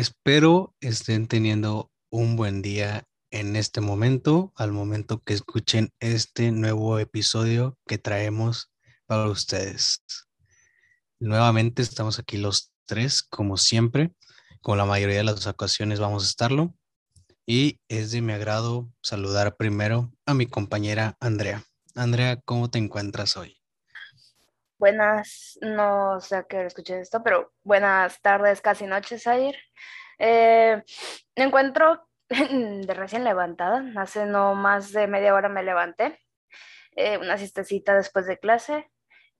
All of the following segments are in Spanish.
Espero estén teniendo un buen día en este momento, al momento que escuchen este nuevo episodio que traemos para ustedes. Nuevamente estamos aquí los tres, como siempre, con la mayoría de las ocasiones vamos a estarlo. Y es de mi agrado saludar primero a mi compañera Andrea. Andrea, ¿cómo te encuentras hoy? Buenas, no sé a qué hora escuché esto, pero buenas tardes, casi noches, Ayer. Eh, me encuentro de recién levantada, hace no más de media hora me levanté, eh, una siestecita después de clase,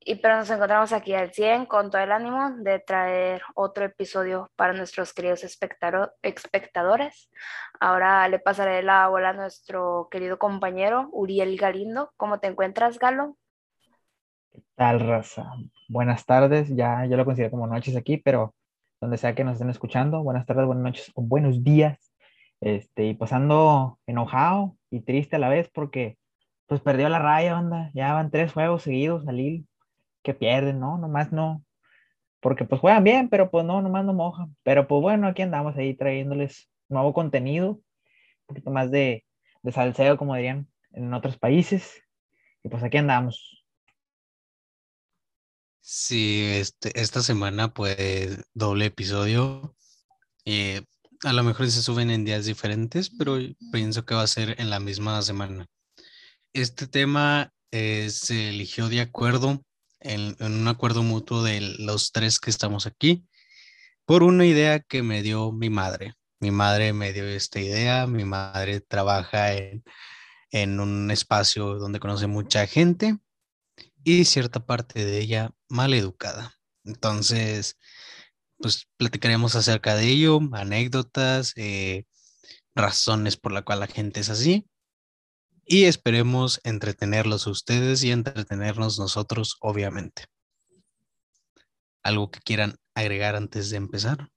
y pero nos encontramos aquí al 100 con todo el ánimo de traer otro episodio para nuestros queridos espectadores. Ahora le pasaré la bola a nuestro querido compañero Uriel Galindo. ¿Cómo te encuentras, Galo? ¿Qué tal, raza? Buenas tardes, ya yo lo considero como noches aquí, pero donde sea que nos estén escuchando, buenas tardes, buenas noches buenos días. Este, y pasando enojado y triste a la vez porque pues perdió la raya, onda. Ya van tres juegos seguidos al Lille que pierden, ¿no? Nomás no. Porque pues juegan bien, pero pues no, nomás no mojan. Pero pues bueno, aquí andamos ahí trayéndoles nuevo contenido, un poquito más de, de salseo, como dirían en otros países. Y pues aquí andamos. Sí, este, esta semana pues doble episodio. Eh, a lo mejor se suben en días diferentes, pero pienso que va a ser en la misma semana. Este tema eh, se eligió de acuerdo, en, en, un acuerdo mutuo de los tres que estamos aquí, por una idea que me dio mi madre. Mi madre me dio esta idea, mi madre trabaja en, en un espacio donde conoce mucha gente y cierta parte de ella mal educada. Entonces, pues platicaremos acerca de ello, anécdotas, eh, razones por la cual la gente es así. Y esperemos entretenerlos ustedes y entretenernos nosotros, obviamente. ¿Algo que quieran agregar antes de empezar?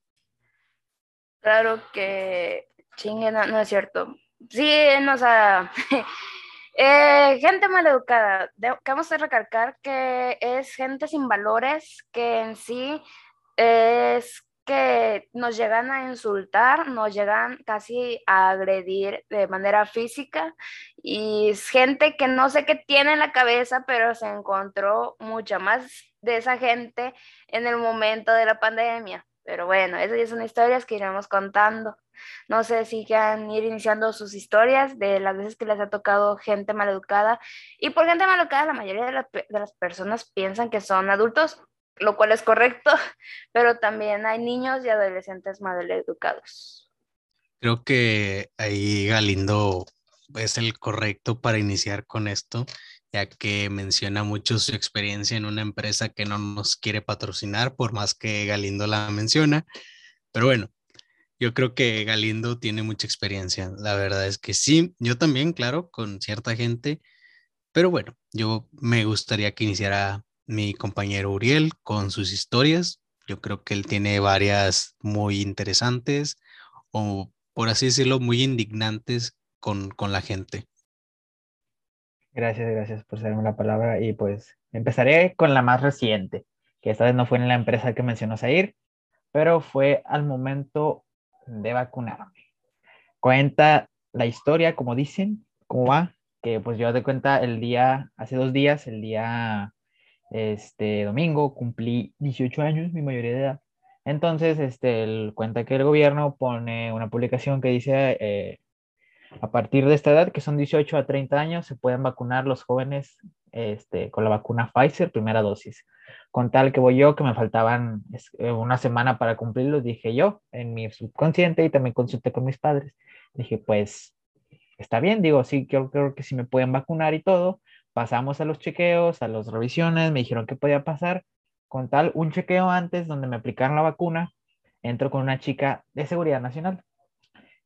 Claro que chinguen, no es cierto. Sí, nos ha... Eh, gente maleducada, vamos a recalcar que es gente sin valores, que en sí es que nos llegan a insultar, nos llegan casi a agredir de manera física y es gente que no sé qué tiene en la cabeza, pero se encontró mucha más de esa gente en el momento de la pandemia. Pero bueno, esas ya son historias que iremos contando. No sé si quieran ir iniciando sus historias de las veces que les ha tocado gente maleducada. Y por gente maleducada, la mayoría de, las personas piensan que son adultos, lo cual es correcto, pero también hay niños y adolescentes maleducados. Creo que ahí Galindo es el correcto para iniciar con esto, ya que menciona mucho su experiencia en una empresa que no nos quiere patrocinar, por más que Galindo la menciona. Pero bueno, yo creo que Galindo tiene mucha experiencia. La verdad es que sí, yo también, claro, con cierta gente. Pero bueno, yo me gustaría que iniciara mi compañero Uriel con sus historias. Yo creo que él tiene varias muy interesantes o, por así decirlo, muy indignantes con, con la gente. Gracias, gracias por darme la palabra. Y pues empezaré con la más reciente, que esta vez no fue en la empresa que mencionó Zair, pero fue al momento de vacunarme. Cuenta la historia, como dicen, cómo va, que pues yo de cuenta el día, hace dos días, el día este domingo, cumplí 18 años, mi mayoría de edad. Entonces, este, el, cuenta que el gobierno pone una publicación que dice, eh, a partir de esta edad, que son 18 a 30 años, se pueden vacunar los jóvenes este, con la vacuna Pfizer, primera dosis con tal que voy yo, que me faltaban eh, una semana para cumplirlo, dije yo en mi subconsciente y también consulté con mis padres. Dije, pues está bien, digo, sí, creo, creo que si me pueden vacunar y todo. Pasamos a los chequeos, a las revisiones, me dijeron que podía pasar. Con tal, un chequeo antes donde me aplicaron la vacuna, entro con una chica de seguridad nacional.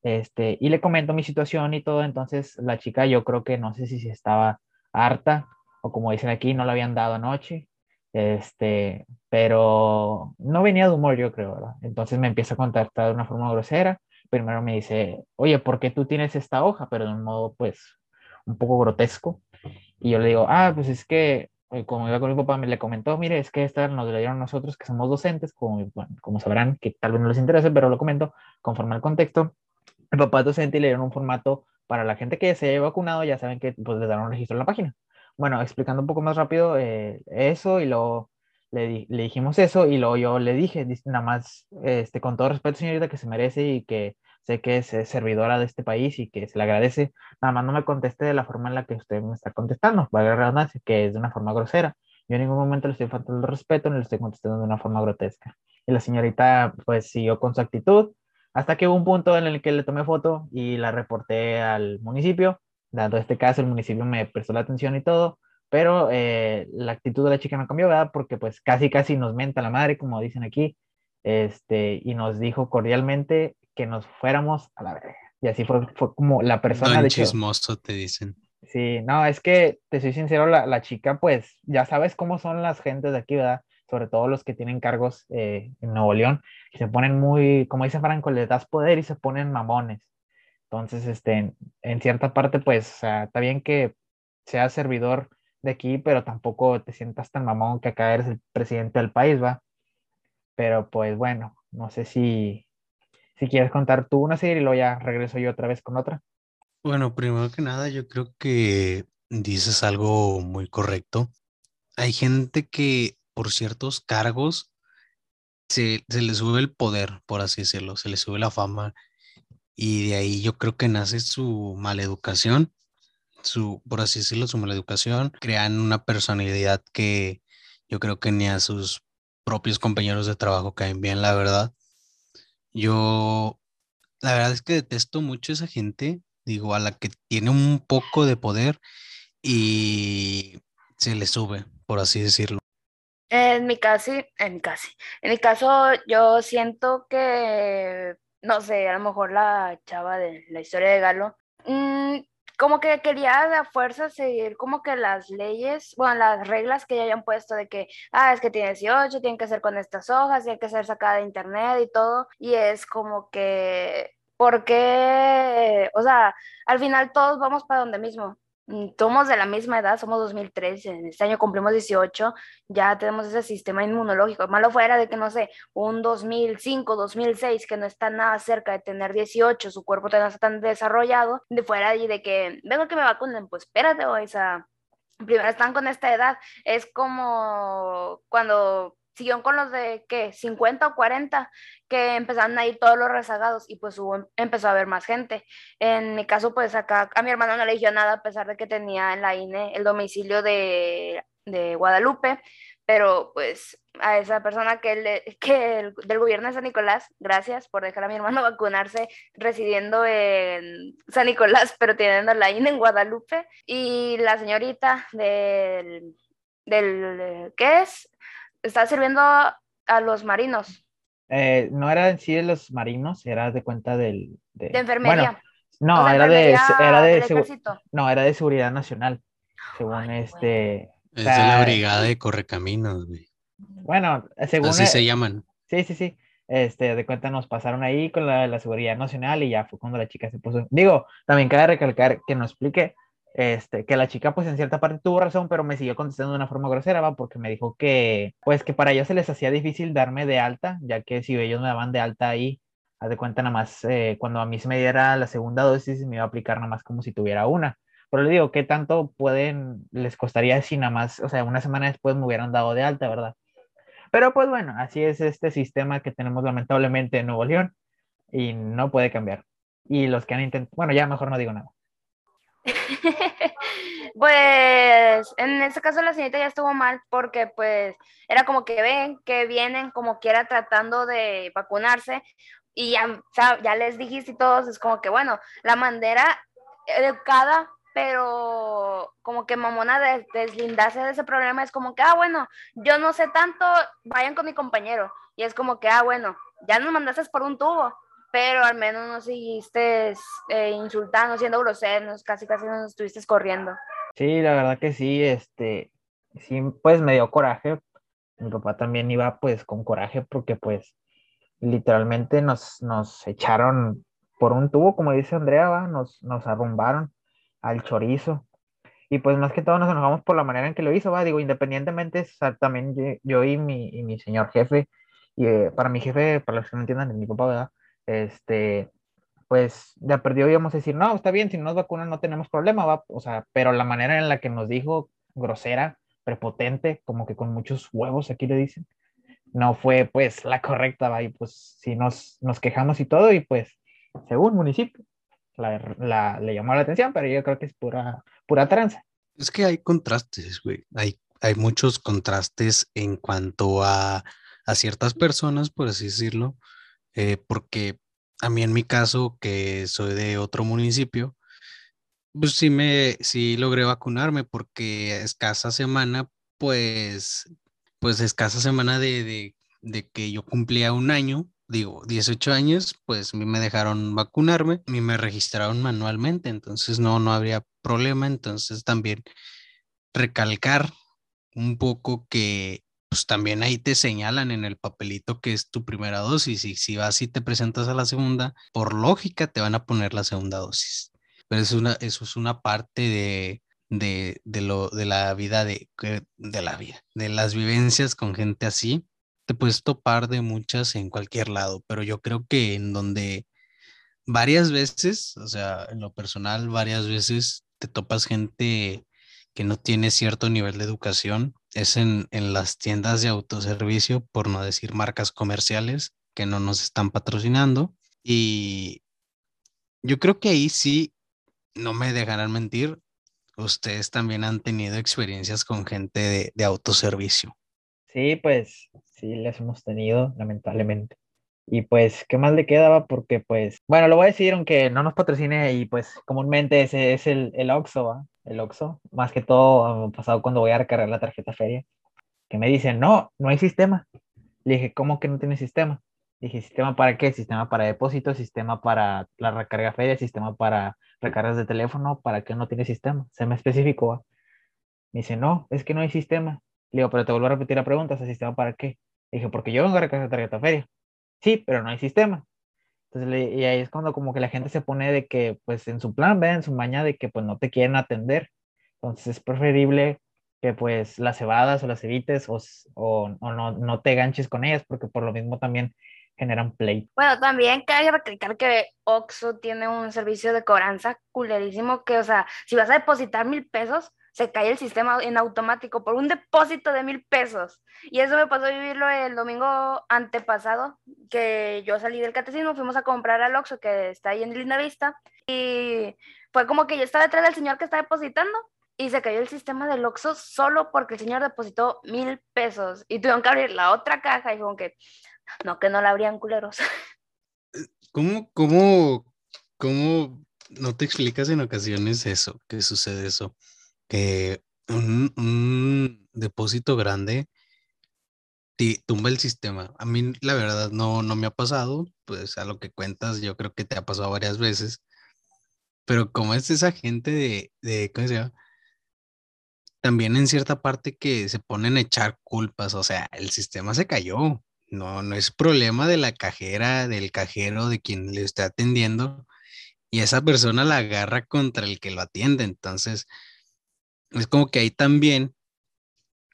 Este, y le comento mi situación y todo, entonces la chica yo creo que no sé si estaba harta o como dicen aquí, no la habían dado anoche, este, pero no venía de humor, yo creo. Entonces me empieza a contactar de una forma grosera. Primero me dice, oye, ¿por qué tú tienes esta hoja? Pero de un modo, pues, un poco grotesco. Y yo le digo, ah, pues es que eh, como iba con mi papá, me le comentó, mire, es que esta nos la dieron nosotros que somos docentes, como, como sabrán, que tal vez no les interese, pero lo comento conforme al contexto. El papá docente y le dieron un formato para la gente que se haya vacunado, ya saben que pues les dan un registro en la página. Bueno, explicando un poco más rápido eh, eso y luego le, le, dijimos eso y luego yo le dije, nada más, este, con todo respeto, señorita, que se merece y que sé que es servidora de este país y que se le agradece, nada más no me conteste de la forma en la que usted me está contestando, la redundancia, que es de una forma grosera. Yo en ningún momento le estoy faltando el respeto ni le estoy contestando de una forma grotesca. Y la señorita pues siguió con su actitud hasta que hubo un punto en el que le tomé foto y la reporté al municipio. Dado este caso, el municipio me prestó la atención y todo, pero eh, la actitud de la chica no cambió, ¿verdad? Porque pues casi casi nos menta la madre, como dicen aquí, este, y nos dijo cordialmente que nos fuéramos a la verga. Y así fue, fue como la persona Don de chismoso te dicen. Sí, no, es que te soy sincero, la, la, chica, pues ya sabes cómo son las gentes de aquí, ¿verdad? Sobre todo los que tienen cargos eh, en Nuevo León, se ponen muy, como dice Franco, le das poder y se ponen mamones. Entonces, este, en, cierta parte, pues, está bien que seas servidor de aquí, pero tampoco te sientas tan mamón que acá eres el presidente del país, ¿va? Pero pues bueno, no sé si, si quieres contar tú una serie y luego ya regreso yo otra vez con otra. Bueno, primero que nada, yo creo que dices algo muy correcto. Hay gente que por ciertos cargos se, se le sube el poder, por así decirlo, se le sube la fama y de ahí yo creo que nace su maleducación su, por así decirlo, su mala educación, crean una personalidad que yo creo que ni a sus propios compañeros de trabajo caen bien, la verdad. Yo, la verdad es que detesto mucho a esa gente, digo, a la que tiene un poco de poder y se le sube, por así decirlo. En mi caso, en mi caso, en mi caso, yo siento que, no sé, a lo mejor la chava de la historia de Galo, mmm, como que quería de a fuerza seguir como que las leyes, bueno, las reglas que ya hayan puesto de que, ah, es que tiene 18, tienen que ser con estas hojas, tiene que ser sacada de internet y todo, y es como que, ¿por qué? O sea, al final todos vamos para donde mismo. Mm, somos de la misma edad, somos 2003, en este año cumplimos 18, ya tenemos ese sistema inmunológico. Malo fuera de que, no sé, un 2005, 2006, que no está nada cerca de tener 18, su cuerpo no está tan desarrollado, de fuera y de que, vengo que me vacunen, pues espérate, o esa, primero están con esta edad, es como cuando siguieron con los de, ¿qué? 50 o 40, que empezaron a ir todos los rezagados y pues hubo, empezó a haber más gente. En mi caso, pues acá a mi hermano no le dio nada a pesar de que tenía en la INE el domicilio de, de Guadalupe, pero pues a esa persona que, que del gobierno de San Nicolás, gracias por dejar a mi hermano vacunarse residiendo en San Nicolás, pero teniendo la INE en Guadalupe, y la señorita del, del ¿qué es? Está sirviendo a los marinos. Eh, no era en sí de los marinos, era de cuenta del... De, enfermería. no, era, de, era de, no, era de seguridad nacional, según este... Es de la brigada de correcaminos, güey. Bueno, según... Así se llaman. Sí, sí, sí. Este, de cuenta nos pasaron ahí con la, la seguridad nacional y ya fue cuando la chica se puso... Digo, también cabe recalcar que nos explique este, que la chica pues en cierta parte tuvo razón, pero me siguió contestando de una forma grosera, ¿va? porque me dijo que pues que para ellos se les hacía difícil darme de alta, ya que si ellos me daban de alta ahí, haz de cuenta nada más, eh, cuando a mí se me diera la segunda dosis me iba a aplicar nada más como si tuviera una. Pero le digo, ¿qué tanto pueden, les costaría si nada más, o sea, una semana después me hubieran dado de alta, ¿verdad? Pero pues bueno, así es este sistema que tenemos lamentablemente en Nuevo León y no puede cambiar. Y los que han intentado, bueno, ya mejor no digo nada. pues en este caso la señorita ya estuvo mal porque pues era como que ven que vienen como quiera tratando de vacunarse y ya, ya les dijiste todos, es como que bueno, la bandera educada, pero como que mamona de, deslindarse de ese problema es como que, ah, bueno, yo no sé tanto, vayan con mi compañero. Y es como que, ah, bueno, ya nos mandaste por un tubo pero al menos no seguiste eh, insultando, siendo groseros, casi casi nos estuviste corriendo. Sí, la verdad que sí, este, sí, pues me dio coraje. Mi papá también iba pues con coraje porque pues literalmente nos, nos echaron por un tubo, como dice Andrea, nos, nos arrumbaron al chorizo. Y pues más que todo nos enojamos por la manera en que lo hizo, va, digo, independientemente, también yo y mi, y mi señor jefe, y eh, para mi jefe, para los que no entiendan, mi papá, ¿verdad? Este, pues ya perdió íbamos a decir, no, está bien, si no nos vacunan no tenemos problema, va, o sea, pero la manera en la que nos dijo, grosera, prepotente, como que con muchos huevos, aquí le dicen, no fue pues la correcta, va, y pues si nos, nos quejamos y todo, y pues según municipio, la, le llamó la atención, pero yo creo que es pura, pura tranza. Es que hay contrastes, güey, hay, hay muchos contrastes en cuanto a, a ciertas personas, por así decirlo, eh, porque a mí en mi caso, que soy de otro municipio, pues sí me, sí logré vacunarme porque escasa semana, pues, pues escasa semana de, de, que yo cumplía un año, digo, 18 años, pues me dejaron vacunarme y me registraron manualmente, entonces no, no habría problema, entonces también recalcar un poco que pues también ahí te señalan en el papelito que es tu primera dosis y si vas y te presentas a la segunda, por lógica te van a poner la segunda dosis. Pero es una, eso es una parte de, de, de, lo, de la vida, de, de la vida, de las vivencias con gente así. Te puedes topar de muchas en cualquier lado, pero yo creo que en donde varias veces, o sea, en lo personal, varias veces te topas gente que no tiene cierto nivel de educación es en, las tiendas de autoservicio, por no decir marcas comerciales que no nos están patrocinando. Y yo creo que ahí sí, no me dejarán mentir, ustedes también han tenido experiencias con gente de, de autoservicio. Sí, pues sí, las hemos tenido, lamentablemente. Y pues, ¿qué más le quedaba? Porque pues, bueno, lo voy a decir aunque no nos patrocine y pues comúnmente ese es el, el Oxxo, El Oxxo. Más que todo ha pasado cuando voy a recargar la tarjeta feria. Que me dicen, no, no hay sistema. Le dije, ¿cómo que no tiene sistema? Le dije, ¿sistema para qué? Sistema para depósito, sistema para la recarga feria, sistema para recargas de teléfono, ¿para qué no tiene sistema? Se me especificó. Me dice, no, es que no hay sistema. Le digo, pero te vuelvo a repetir la pregunta, ¿ese sistema para qué? Le dije, porque yo vengo a recargar tarjeta feria. Sí, pero no hay sistema. Entonces, y ahí es cuando como que la gente se pone de que, pues en su plan ven en su maña de que pues no te quieren atender. Entonces es preferible que pues las cebadas o las evites o, o, no, no, te ganches con ellas porque por lo mismo también generan play. Bueno, también cabe recalcar que Oxxo tiene un servicio de cobranza culerísimo que, o sea, si vas a depositar mil pesos, se cae el sistema en automático por un depósito de mil pesos. Y eso me pasó a vivirlo el domingo antepasado, que yo salí del catecismo, fuimos a comprar al Oxxo, que está ahí en Linda Vista, y fue como que yo estaba detrás del señor que está depositando, y se cayó el sistema del Oxxo solo porque el señor depositó mil pesos, y tuvieron que abrir la otra caja, y como que, no, que no la abrían culeros. ¿Cómo, cómo, cómo no te explicas en ocasiones eso, que sucede eso? Que un, depósito grande tumba el sistema. A mí, la verdad, no, no me ha pasado, pues a lo que cuentas, yo creo que te ha pasado varias veces, pero como es esa gente de, de ¿cómo se llama? También en cierta parte que se ponen a echar culpas, o sea, el sistema se cayó, no, no es problema de la cajera, del cajero, de quien le esté atendiendo, y esa persona la agarra contra el que lo atiende, entonces es como que ahí también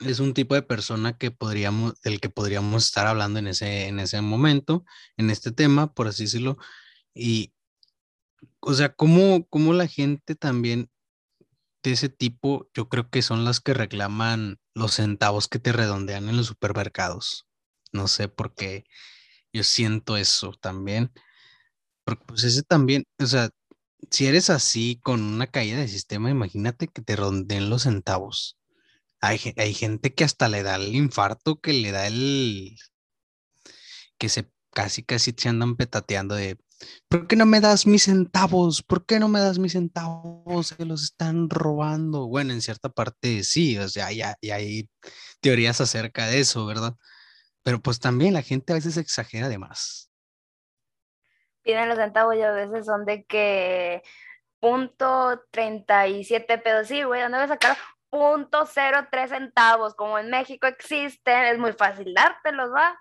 es un tipo de persona que podríamos, del que podríamos estar hablando en ese, en ese momento, en este tema, por así decirlo. Y, o sea, cómo, cómo la gente también de ese tipo, yo creo que son las que reclaman los centavos que te redondean en los supermercados. No sé por qué yo siento eso también. Porque pues ese también, o sea, si eres así con una caída de sistema, imagínate que te ronden los centavos. Hay, hay, gente que hasta le da el infarto, que le da el... que se casi casi se andan petateando de, ¿por qué no me das mis centavos? ¿Por qué no me das mis centavos? Se los están robando. Bueno, en cierta parte sí, o sea, ya, ya hay teorías acerca de eso, ¿verdad? Pero pues también la gente a veces exagera de más piden los centavos y a veces son de que punto 37 pesos. Sí, güey, ¿dónde voy a sacar punto 03 centavos? Como en México existen, es muy fácil dártelos, ¿va?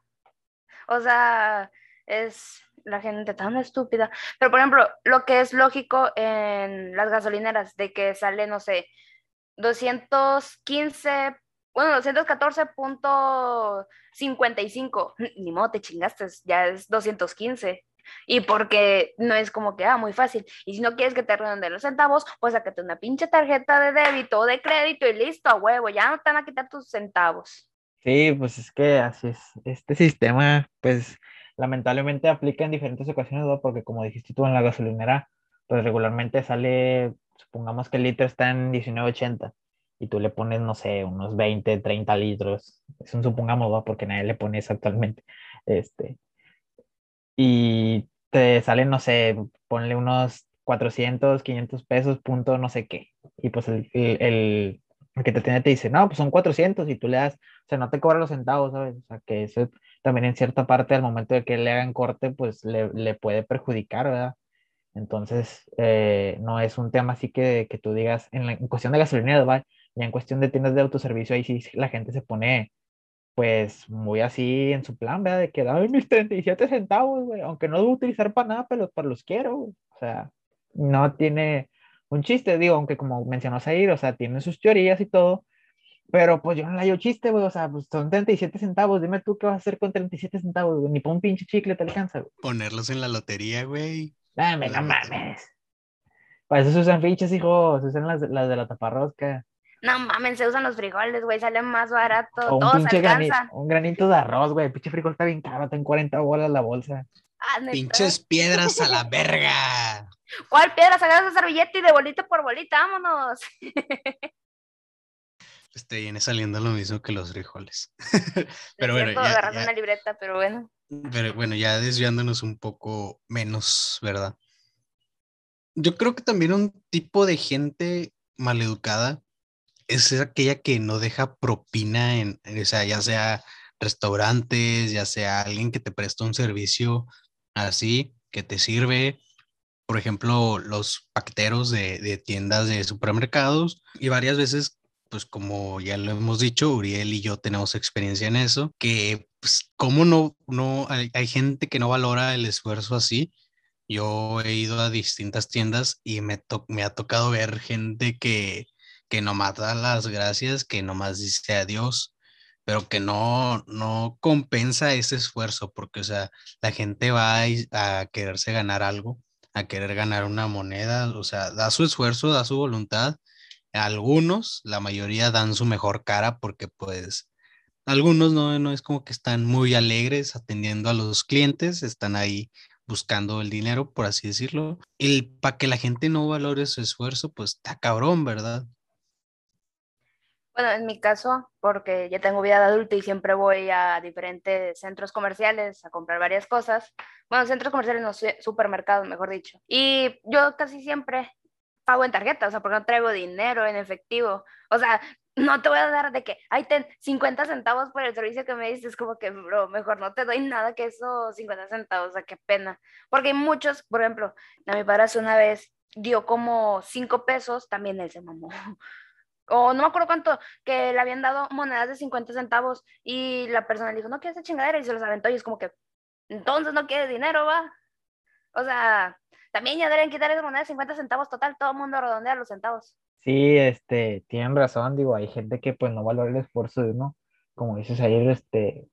O sea, es la gente tan estúpida. Pero, por ejemplo, lo que es lógico en las gasolineras, de que sale, no sé, 215, bueno, 214.55. Ni modo, te chingaste, ya es 215. Y porque no es como que, ah, muy fácil. Y si no quieres que te de los centavos, pues sácate una pinche tarjeta de débito o de crédito y listo, a huevo, ya no te van a quitar tus centavos. Sí, pues es que así es. Este sistema, pues lamentablemente aplica en diferentes ocasiones. Porque como dijiste tú en la gasolinera, pues regularmente sale, supongamos que el litro está en 19.80 y tú le pones, no sé, unos 20, 30 litros. Es un supongamos, ¿no? Porque nadie le pone eso actualmente. Este, y te salen, no sé, ponle unos 400, 500 pesos, punto no sé qué. Y pues el, el, que te tiene te dice, no, pues son 400 y tú le das, o sea, no te cobra los centavos, ¿sabes? O sea, que eso también en cierta parte al momento de que le hagan corte, pues le, le puede perjudicar, ¿verdad? Entonces, eh, no es un tema así que, que tú digas, en, la, en cuestión de gasolina, ¿va? Ya en cuestión de tiendas de autoservicio, ahí sí la gente se pone pues muy así en su plan, ¿verdad? De que dame mis 37 centavos, güey, aunque no debo utilizar para nada, pero para los quiero, O sea, no tiene un chiste, digo, aunque como mencionó Zair, o sea, tiene sus teorías y todo, pero pues yo no le hallo chiste, güey, o sea, pues son 37 centavos, dime tú qué vas a hacer con 37 centavos, güey, ni por un pinche chicle te alcanza, güey. Ponerlos en la lotería, güey. Dame, no mames. Para eso se usan fichas, hijo, se usan las, las de la taparrosca. No mames, se usan los frijoles, güey, salen más barato. un pinche granito, un granito de arroz, güey. Pinche frijol está bien caro, está en 40 bolas la bolsa. Ah, Pinches piedras a la verga. ¿Cuál piedra? Agarras esa servilleta y de bolita por bolita, vámonos. Este viene saliendo lo mismo que los frijoles. pero bueno. Ya, agarrar una libreta, pero bueno. Pero bueno, ya desviándonos un poco menos, ¿verdad? Yo creo que también un tipo de gente maleducada es aquella que no deja propina en, o sea, ya sea restaurantes, ya sea alguien que te presta un servicio así, que te sirve, por ejemplo, los paqueteros de, tiendas de supermercados y varias veces, pues como ya lo hemos dicho, Uriel y yo tenemos experiencia en eso, que pues como no, no, hay, gente que no valora el esfuerzo así. Yo he ido a distintas tiendas y me, me ha tocado ver gente que, que nomás da las gracias, que nomás dice adiós, pero que no, no compensa ese esfuerzo, porque, o sea, la gente va a, quererse ganar algo, a querer ganar una moneda, o sea, da su esfuerzo, da su voluntad. Algunos, la mayoría dan su mejor cara porque pues algunos no, no es como que están muy alegres atendiendo a los clientes, están ahí buscando el dinero, por así decirlo. Y para que la gente no valore su esfuerzo, pues está cabrón, ¿verdad? Bueno, en mi caso, porque ya tengo vida de adulto y siempre voy a diferentes centros comerciales a comprar varias cosas. Bueno, centros comerciales, no, supermercados, mejor dicho. Y yo casi siempre pago en tarjeta, o sea, porque no traigo dinero en efectivo. O sea, no te voy a dar de que, hay ten 50 centavos por el servicio que me dices, como que, bro, mejor no te doy nada que esos 50 centavos, o sea, qué pena. Porque hay muchos, por ejemplo, a mi padre una vez dio como 5 pesos, también él se mamó o no me acuerdo cuánto, que le habían dado monedas de 50 centavos y la persona le dijo, no quiero esa chingadera y se los aventó y es como que, entonces no quiere dinero, va. O sea, también ya deberían quitar esa moneda de 50 centavos total, todo el mundo redondea los centavos. Sí, este, tienen razón, digo, hay gente que pues no valora el esfuerzo de uno, como dices ayer, este,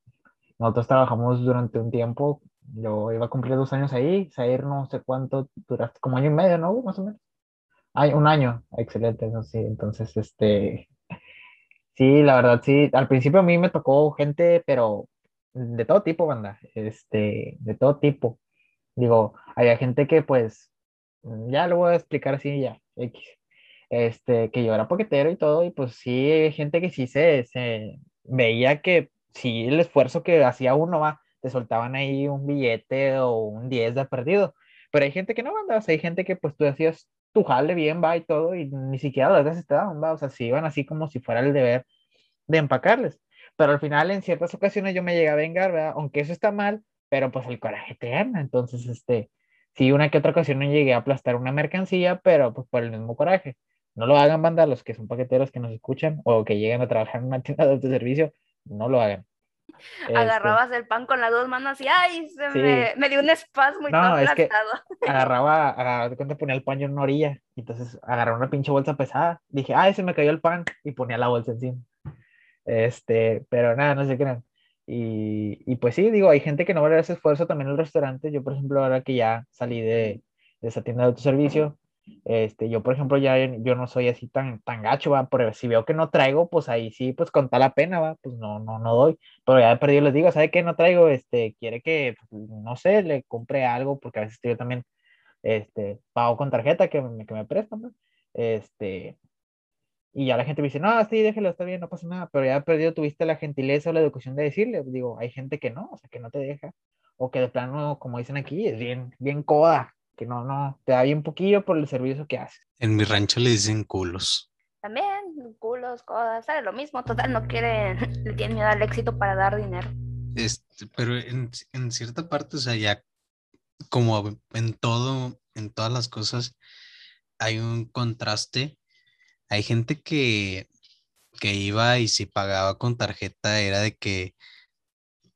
nosotros trabajamos durante un tiempo, yo iba a cumplir dos años ahí, salir no sé cuánto, duraste como año y medio, ¿no? Más o menos. Hay un año, excelente, eso sí. Entonces, este, sí, la verdad, sí. Al principio a mí me tocó gente, pero de todo tipo, banda, este, de todo tipo. Digo, había gente que pues, ya lo voy a explicar así, ya, X. Este, que yo era poquetero y todo, y pues sí, hay gente que sí se, se veía que sí, el esfuerzo que hacía uno, va, te soltaban ahí un billete o un 10 de perdido. Pero hay gente que no, banda, o sea, hay gente que pues tú hacías tu jale bien, va y todo, y ni siquiera las daban, va, o sea, si iban así como si fuera el deber de empacarles. Pero al final, en ciertas ocasiones yo me llegué a vengar, ¿verdad? Aunque eso está mal, pero pues el coraje te gana. Entonces, este, sí, una que otra ocasión no llegué a aplastar una mercancía, pero pues por el mismo coraje. No lo hagan, banda, los que son paqueteros que nos escuchan o que llegan a trabajar en una tienda de autoservicio, no lo hagan. Este, Agarrabas el pan con las dos manos y ¡ay! Se Sí. me, me dio un espasmo y No, todo es que- agarraba, agarraba, cuenta ponía el pan en una orilla, entonces agarraba una pinche bolsa pesada, dije, ay, se me cayó el pan, y ponía la bolsa encima. Este, pero nada, no sé qué eran. Y, y pues sí, digo, hay gente que no vale ese esfuerzo también en el restaurante. Yo, por ejemplo, ahora que ya salí de, de esa tienda de autoservicio, este, yo, por ejemplo, ya yo no soy así tan, tan gacho, va, pero si veo que no traigo, pues ahí sí, pues con tal la pena, va, pues no, no, no doy. Pero ya de perdido les digo, ¿sabe qué? No traigo, este, quiere que, pues, no sé, le compre algo, porque a veces yo también, este, pago con tarjeta que me, que me prestan, ¿no? Este, y ya la gente me dice, no, sí, déjelo, está bien, no pasa nada, pero ya de perdido tuviste la gentileza o la educación de decirle, digo, hay gente que no, o sea, que no te deja, o que de plano, como dicen aquí, es bien, bien coda, que no, no, te da bien poquillo por el servicio que haces. En mi rancho le dicen culos. También, culos, cosas, ¿sabes? Lo mismo, total, no quieren, le tienen miedo al éxito para dar dinero. Este, pero en, en cierta parte, o sea, ya como en todo, en todas las cosas, hay un contraste. Hay gente que, que iba y si pagaba con tarjeta era de que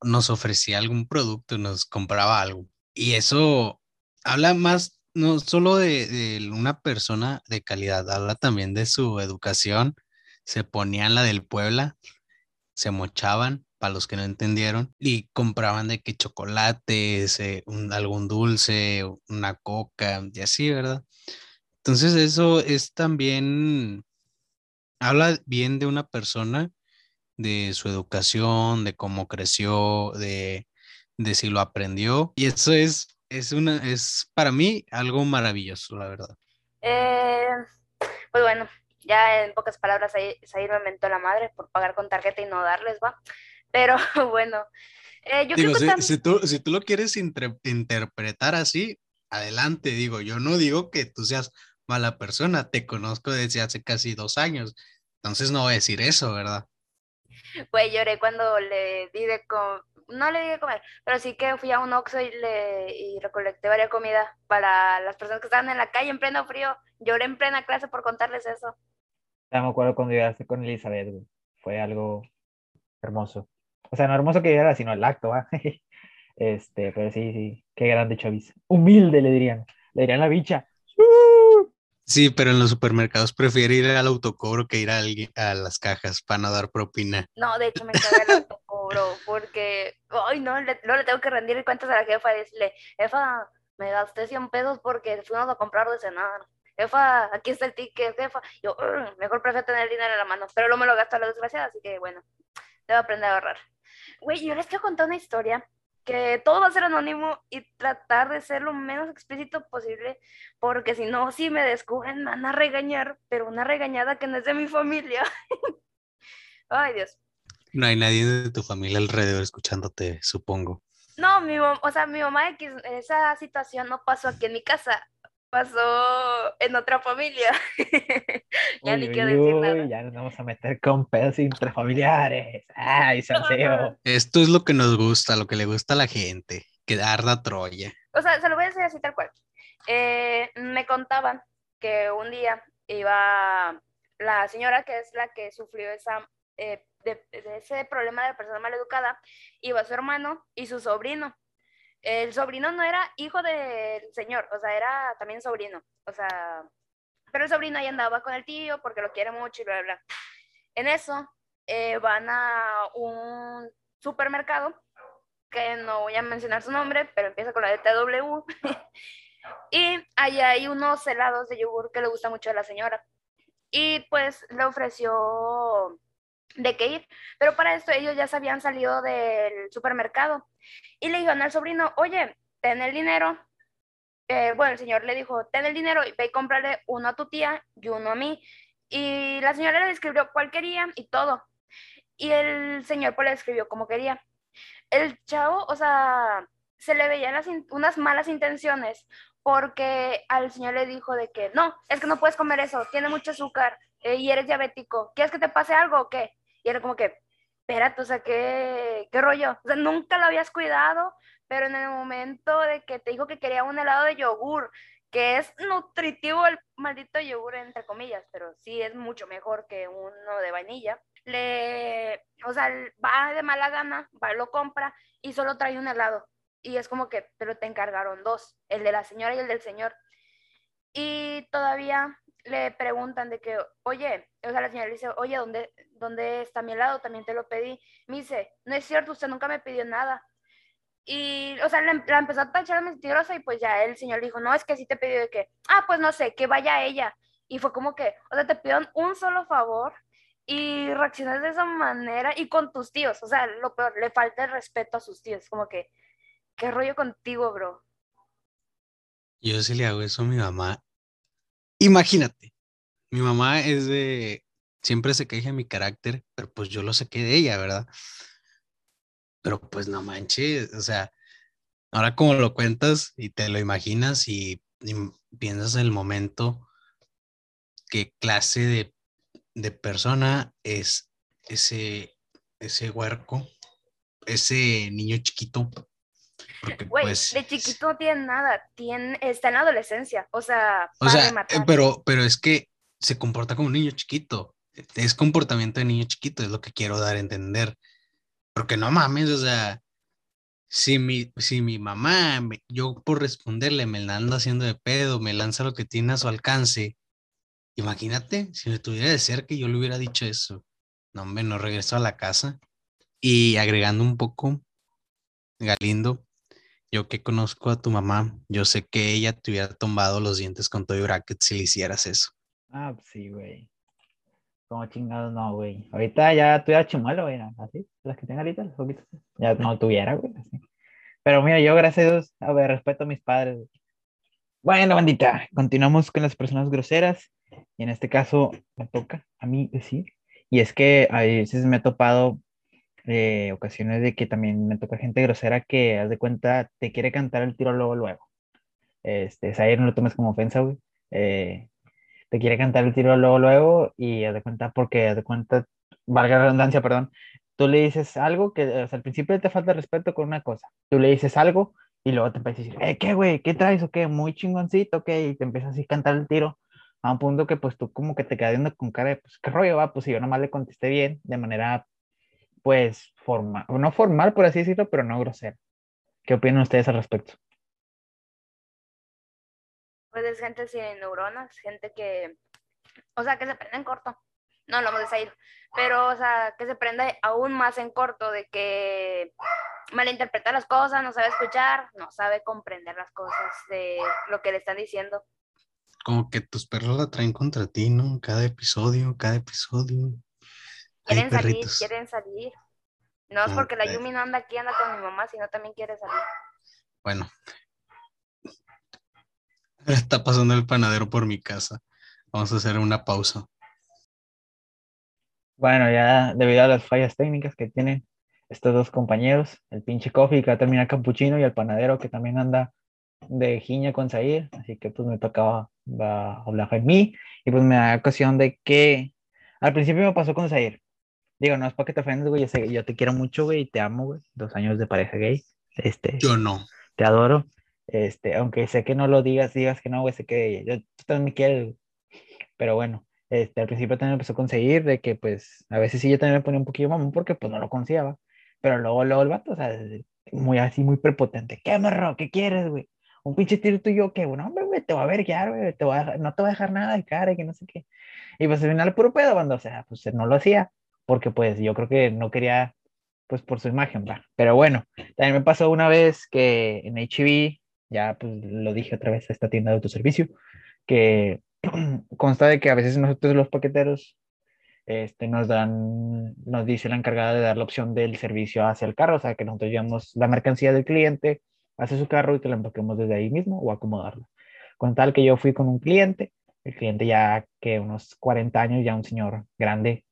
nos ofrecía algún producto, nos compraba algo. Y eso habla más, no solo de, una persona de calidad, habla también de su educación. Se ponían la del Puebla, se mochaban, para los que no entendieron, y compraban de que chocolates, eh, un- algún dulce, una coca, y así, ¿verdad? Entonces eso es también, habla bien de una persona, de su educación, de cómo creció, de, de si lo aprendió, y eso es, es una, es para mí algo maravilloso, la verdad. Eh, pues bueno, ya en pocas palabras, ahí, ahí me mentó la madre por pagar con tarjeta y no darles, va. Pero bueno, eh, yo Digo, creo que si, tam- si tú, si tú lo quieres interpretar así, adelante, digo, yo no digo que tú seas mala persona, te conozco desde hace casi dos años, entonces no voy a decir eso, ¿verdad? Güey, lloré cuando le di de no le di de comer, pero sí que fui a un Oxxo y, le, y recolecté varias comidas para las personas que estaban en la calle en pleno frío. Lloré en plena clase por contarles eso. Ya me acuerdo cuando llegaste con Elizabeth, güey. Fue algo hermoso. O sea, no hermoso que llegara, sino el acto, ¿va? Este, pero sí, sí, qué grande chaviza. Humilde le dirían, le dirían la bicha. Sí, pero en los supermercados prefiero ir al autocobro que ir a, alguien- a las cajas para no dar propina. No, de hecho me caga el autocobro porque, ay no, le, no le tengo que rendir cuentas a la jefa y decirle, jefa, me gasté 100 pesos porque fuimos a comprar de cenar. Jefa, aquí está el ticket, jefa. Yo, "Ugh, mejor prefiero tener dinero en la mano, pero no me lo gasto a la desgraciada, así que bueno, debo aprender a ahorrar. Güey, yo les quiero contar una historia que todo va a ser anónimo y tratar de ser lo menos explícito posible, porque si no, si me descubren, me van a regañar, pero una regañada que no es de mi familia. Ay, Dios. No hay nadie de tu familia alrededor escuchándote, supongo. No, mi mamá, o sea, mi mamá, X, esa situación no pasó aquí en mi casa, pasó en otra familia. ya ni quiero uy, decir uy, nada. Ya nos vamos a meter con pedos intrafamiliares. Ay, salseo. Esto es lo que nos gusta, lo que le gusta a la gente, que arda Troya. O sea, se lo voy a decir así tal cual. Eh, me contaban que un día iba la señora, que es la que sufrió esa, eh, de, de ese problema de la persona maleducada, iba su hermano y su sobrino. El sobrino no era hijo del señor, o sea, era también sobrino. O sea, pero el sobrino ahí andaba con el tío porque lo quiere mucho y bla, bla. En eso eh, van a un supermercado que no voy a mencionar su nombre, pero empieza con la de TW. y ahí hay unos helados de yogur que le gusta mucho a la señora. Y pues le ofreció de qué ir. Pero para esto ellos ya se habían salido del supermercado. Y le dijeron al sobrino, oye, ten el dinero. Eh, bueno, el señor le dijo, ten el dinero y ve y cómprale uno a tu tía y uno a mí. Y la señora le describió cuál quería y todo. Y el señor pues le describió como quería el chavo, o sea, se le veían unas malas intenciones porque al señor le dijo de que no, es que no puedes comer eso, tiene mucho azúcar eh, y eres diabético, ¿quieres que te pase algo o qué? Y era como que, espérate, o sea, ¿qué, qué rollo? O sea, nunca lo habías cuidado, pero en el momento de que te dijo que quería un helado de yogur, que es nutritivo el maldito yogur, entre comillas, pero sí es mucho mejor que uno de vainilla. le, o sea, va de mala gana, va, lo compra y solo trae un helado. Y es como que, pero te encargaron dos, el de la señora y el del señor. Y todavía le preguntan de que, oye, o sea, la señora le dice, oye, ¿dónde, ¿dónde está mi helado? También te lo pedí. Me dice, no es cierto, usted nunca me pidió nada. Y, o sea, la, empezó a tachar mentirosa y pues ya el señor dijo, no, es que sí te pidió de que, ah, pues no sé, que vaya ella. Y fue como que, o sea, te pidieron un solo favor y reaccionas de esa manera y con tus tíos, o sea, lo peor, le falta el respeto a sus tíos, como que, ¿qué rollo contigo, bro? Yo sí le hago eso a mi mamá. Imagínate, mi mamá es de, siempre se queja mi carácter, pero pues yo lo saqué de ella, ¿verdad? Pero pues no manches, o sea, ahora como lo cuentas y te lo imaginas y, piensas en el momento, qué clase de, de persona es ese, ese huerco, ese niño chiquito Güey, pues, de chiquito no tiene nada, tiene, está en la adolescencia, o sea, o sea eh, pero, pero es que se comporta como un niño chiquito, es comportamiento de niño chiquito, es lo que quiero dar a entender, porque no mames, o sea, si mi, si mi mamá, yo por responderle me la anda haciendo de pedo, me lanza lo que tiene a su alcance, imagínate, si me tuviera de cerca y yo le hubiera dicho eso, no, hombre, no regreso a la casa. Y agregando un poco, Galindo, yo que conozco a tu mamá, yo sé que ella te hubiera tomado los dientes con todo y bracket si le hicieras eso. Ah, pues sí, güey. Como chingados, no, güey. Ahorita ya tuviera chimuelo, güey, así, las que tengo ahorita, los poquitos. Ya no tuviera, güey, así. Pero mira, yo gracias a Dios, a ver, respeto a mis padres. Bueno, bandita, continuamos con las personas groseras. Y en este caso me toca a mí decir. Y es que a veces me he topado eh, ocasiones de que también me toca gente grosera que, haz de cuenta, te quiere cantar el tiro luego, luego. Este, Zaire, no lo tomes como ofensa, güey. Eh, te quiere cantar el tiro luego, luego, y haz de cuenta, porque haz de cuenta, valga la redundancia, perdón, tú le dices algo que, o sea, al principio te falta respeto con una cosa. Tú le dices algo y luego te empieza a decir, eh, ¿qué, güey? ¿Qué traes o qué? Muy chingoncito, ¿qué? Y te empiezas así a cantar el tiro a un punto que pues tú como que te quedas viendo con cara de, pues, ¿qué rollo va? Pues si yo nomás le contesté bien, de manera pues, formal, no formal, por así decirlo, pero no grosero. ¿Qué opinan ustedes al respecto? Pues es gente sin neuronas, gente que, o sea, que se prende en corto. No lo vamos a decir, pero, o sea, que se prende aún más en corto de que malinterpreta las cosas, no sabe escuchar, no sabe comprender las cosas de lo que le están diciendo. Como que tus perros la traen contra ti, ¿no? Cada episodio, cada episodio. Quieren salir, quieren salir. No es porque la Yumi no anda aquí, anda con mi mamá, sino también quiere salir. Bueno. Está pasando el panadero por mi casa. Vamos a hacer una pausa. Bueno, ya debido a las fallas técnicas que tienen estos dos compañeros, el pinche Coffee que va a terminar capuchino y el panadero que también anda de giña con Zair, así que pues me tocaba hablar en mí y pues me da ocasión de que al principio me pasó con Zair, Digo, no es para que te ofendas, güey. Yo, yo te quiero mucho, güey, y te amo, güey. Dos años de pareja gay. Este, yo no. Te adoro. Este, aunque sé que no lo digas, digas que no, güey, sé que yo, tú también me quieres. Pero bueno, este, al principio también empezó a conseguir de que, pues, a veces sí yo también me ponía un poquillo mamón porque, pues, no lo confiaba. Pero luego, luego el vato, o sea, muy así, muy prepotente. ¿Qué, marro? ¿Qué quieres, güey? Un pinche tiro tuyo que, bueno, hombre, güey, te va a ver ya, güey, te va a, no te va a dejar nada de cara y que no sé qué. Y pues al final, puro pedo, cuando, o sea, pues no lo hacía porque pues yo creo que no quería, pues por su imagen, va. Pero bueno, también me pasó una vez que en HB, ya pues lo dije otra vez esta tienda de autoservicio, que consta de que a veces nosotros los paqueteros este, nos dan, nos dice la encargada de dar la opción del servicio hacia el carro, o sea, que nosotros llevamos la mercancía del cliente hacia su carro y que la empaquemos desde ahí mismo o acomodarla. Con tal que yo fui con un cliente, el cliente ya que unos 40 años, ya un señor grande,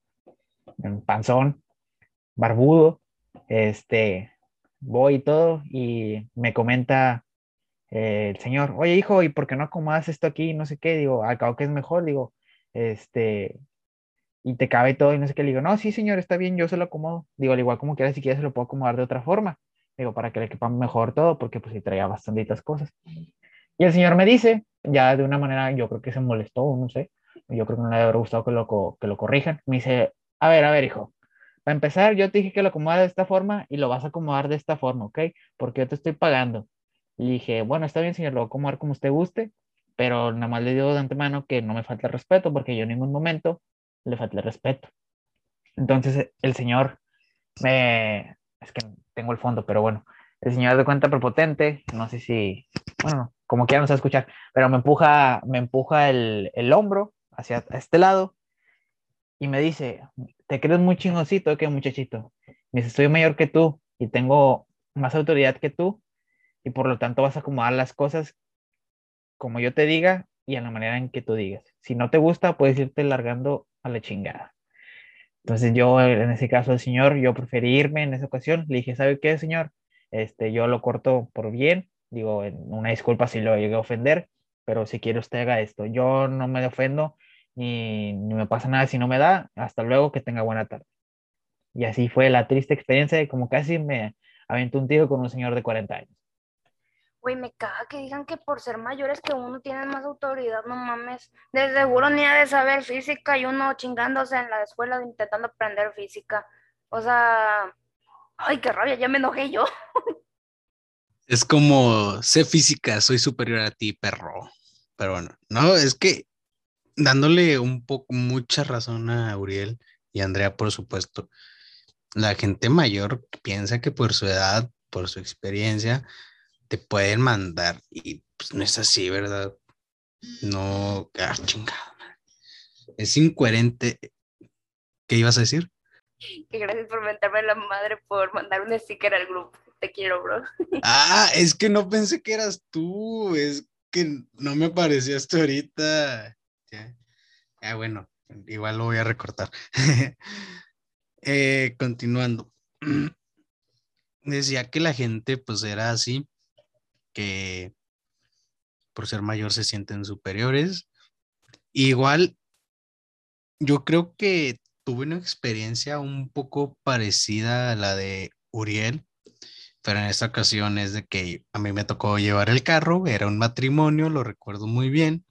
panzón, barbudo, este, voy y todo, y me comenta eh, el señor, oye hijo, ¿y por qué no acomodas esto aquí? No sé qué, digo, al que es mejor, digo, este, y te cabe todo y no sé qué, le digo, no, sí señor, está bien, yo se lo acomodo, digo, al igual como quieras, si quieres se lo puedo acomodar de otra forma, digo, para que le quepa mejor todo, porque pues sí traía bastantitas cosas. Y el señor me dice, ya de una manera, yo creo que se molestó, no sé, yo creo que no le habría gustado que lo, que lo corrijan, me dice, a ver, a ver, hijo. Para empezar, yo te dije que lo acomodas de esta forma y lo vas a acomodar de esta forma, ¿ok? Porque yo te estoy pagando. Y dije, bueno, está bien, señor, lo voy a acomodar como usted guste, pero nada más le digo de antemano que no me falta respeto, porque yo en ningún momento le falta el respeto. Entonces el señor me, es que tengo el fondo, pero bueno, el señor de cuenta prepotente, no sé si, bueno, como quieran a escuchar, pero me empuja, me empuja el, el hombro hacia este lado y me dice, ¿te crees muy chingosito que muchachito? Me dice, estoy mayor que tú y tengo más autoridad que tú y por lo tanto vas a acomodar las cosas como yo te diga y a la manera en que tú digas. Si no te gusta, puedes irte largando a la chingada. Entonces yo, en ese caso, el señor, yo preferí irme en esa ocasión. Le dije, ¿sabe qué, señor? Este, yo lo corto por bien. Digo, una disculpa si lo llegué a ofender, pero si quiere usted haga esto. Yo no me ofendo ni, ni me pasa nada si no me da. Hasta luego, que tenga buena tarde. Y así fue la triste experiencia de como casi me aventó un tiro con un señor de 40 años. Güey, me caga que digan que por ser mayores que uno tienen más autoridad, no mames. De seguro ni ha de saber física y uno chingándose en la escuela intentando aprender física. O sea, ay, qué rabia, ya me enojé yo. Es como, sé física, soy superior a ti, perro. Pero bueno, no, es que dándole un poco, mucha razón a Uriel y a Andrea, por supuesto, la gente mayor piensa que por su edad, por su experiencia, te pueden mandar y pues no es así, ¿verdad? No, ah, chingada. Es incoherente. ¿Qué ibas a decir? Que gracias por mentarme la madre por mandar un sticker al grupo. Te quiero, bro. Ah, es que no pensé que eras tú. Es que no me parecías ahorita. Ya. Bueno, igual lo voy a recortar. eh, continuando. Decía que la gente pues era así que por ser mayor se sienten superiores. Igual, yo creo que tuve una experiencia un poco parecida a la de Uriel, pero en esta ocasión es de que a mí me tocó llevar el carro, era un matrimonio, lo recuerdo muy bien.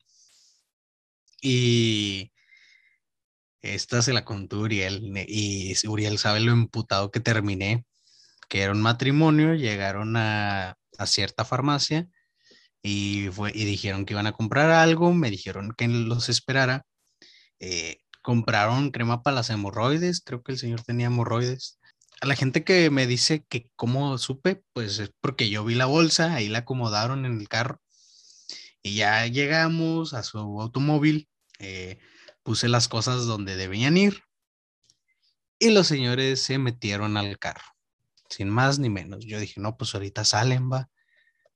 Y esta se la contó Uriel y Uriel sabe lo emputado que terminé, que era un matrimonio, llegaron a, a cierta farmacia y, fue, y dijeron que iban a comprar algo, me dijeron que los esperara. Eh, compraron crema para las hemorroides, creo que el señor tenía hemorroides. A la gente que me dice que cómo supe, pues es porque yo vi la bolsa, ahí la acomodaron en el carro y ya llegamos a su automóvil, eh, puse las cosas donde debían ir y los señores se metieron al carro sin más ni menos. Yo dije, no, pues ahorita salen, va.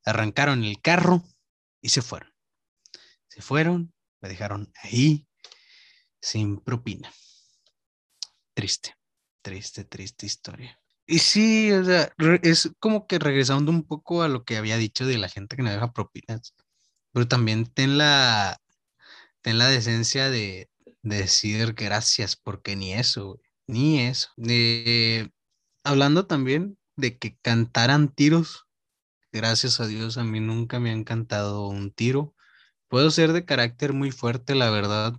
Arrancaron el carro y se fueron. Se fueron, me dejaron ahí sin propina. Triste, triste, triste historia. Y sí, es como que regresando un poco a lo que había dicho de la gente que no deja propinas, pero también ten la, ten la decencia de, decir gracias, porque ni eso, ni eso. De, hablando también de que cantaran tiros, gracias a Dios a mí nunca me han cantado un tiro. Puedo ser de carácter muy fuerte, la verdad,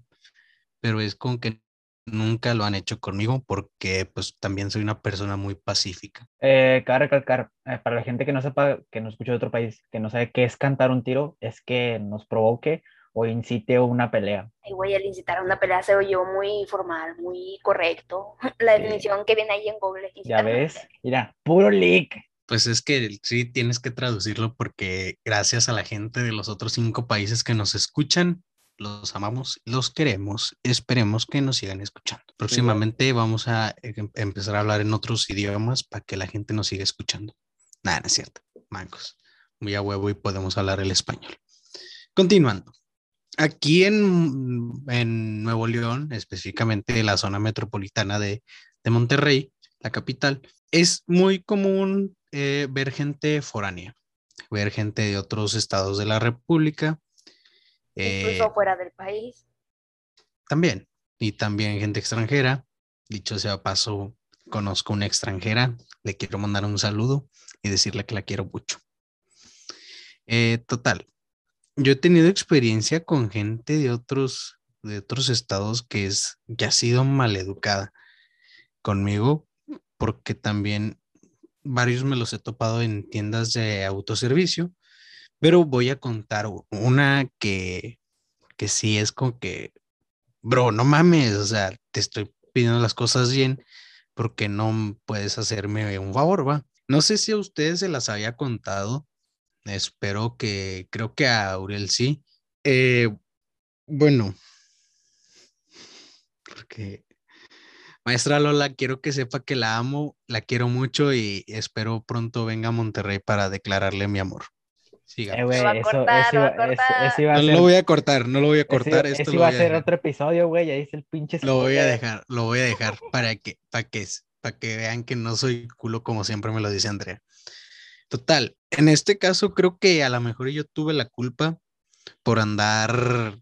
pero es con que nunca lo han hecho conmigo porque pues también soy una persona muy pacífica. Eh, cabe recalcar, eh, para la gente que no sepa, que no escucha de otro país, que no sabe qué es cantar un tiro, es que nos provoque o incite una pelea. Ay, güey, el incitar a una pelea se oyó muy formal, muy correcto. La definición que viene ahí en Google. Ya ves, mira, puro leak. Pues es que sí tienes que traducirlo porque gracias a la gente de los otros cinco países que nos escuchan, los amamos, los queremos, esperemos que nos sigan escuchando. Próximamente vamos a em, empezar a hablar en otros idiomas para que la gente nos siga escuchando. Nada, no es cierto, mancos. Muy a huevo y podemos hablar el español. Continuando. Aquí en, Nuevo León, específicamente la zona metropolitana de, Monterrey, la capital, es muy común eh, ver gente foránea, ver gente de otros estados de la República. Incluso eh, fuera del país. También, y también gente extranjera. Dicho sea paso, conozco una extranjera, le quiero mandar un saludo y decirle que la quiero mucho. Eh, total, yo he tenido experiencia con gente de otros, de otros estados que, es, que ha sido maleducada. conmigo porque también varios me los he topado en tiendas de autoservicio, pero voy a contar una que, que sí es como que, bro, no mames, o sea, te estoy pidiendo las cosas bien porque no puedes hacerme un favor, va. No sé si a ustedes se las había contado, espero que, creo que a Aurel sí. Eh, bueno, porque Maestra Lola, quiero que sepa que la amo, la quiero mucho y espero pronto venga a Monterrey para declararle mi amor. Siga. Eh, eso, no lo voy a cortar, no lo voy a cortar. Esto iba a ser otro episodio, güey. Ahí es el pinche. Lo voy a dejar, lo voy a dejar para que, para que, para que vean que no soy culo como siempre me lo dice Andrea. Total, en este caso creo que a lo mejor yo tuve la culpa por andar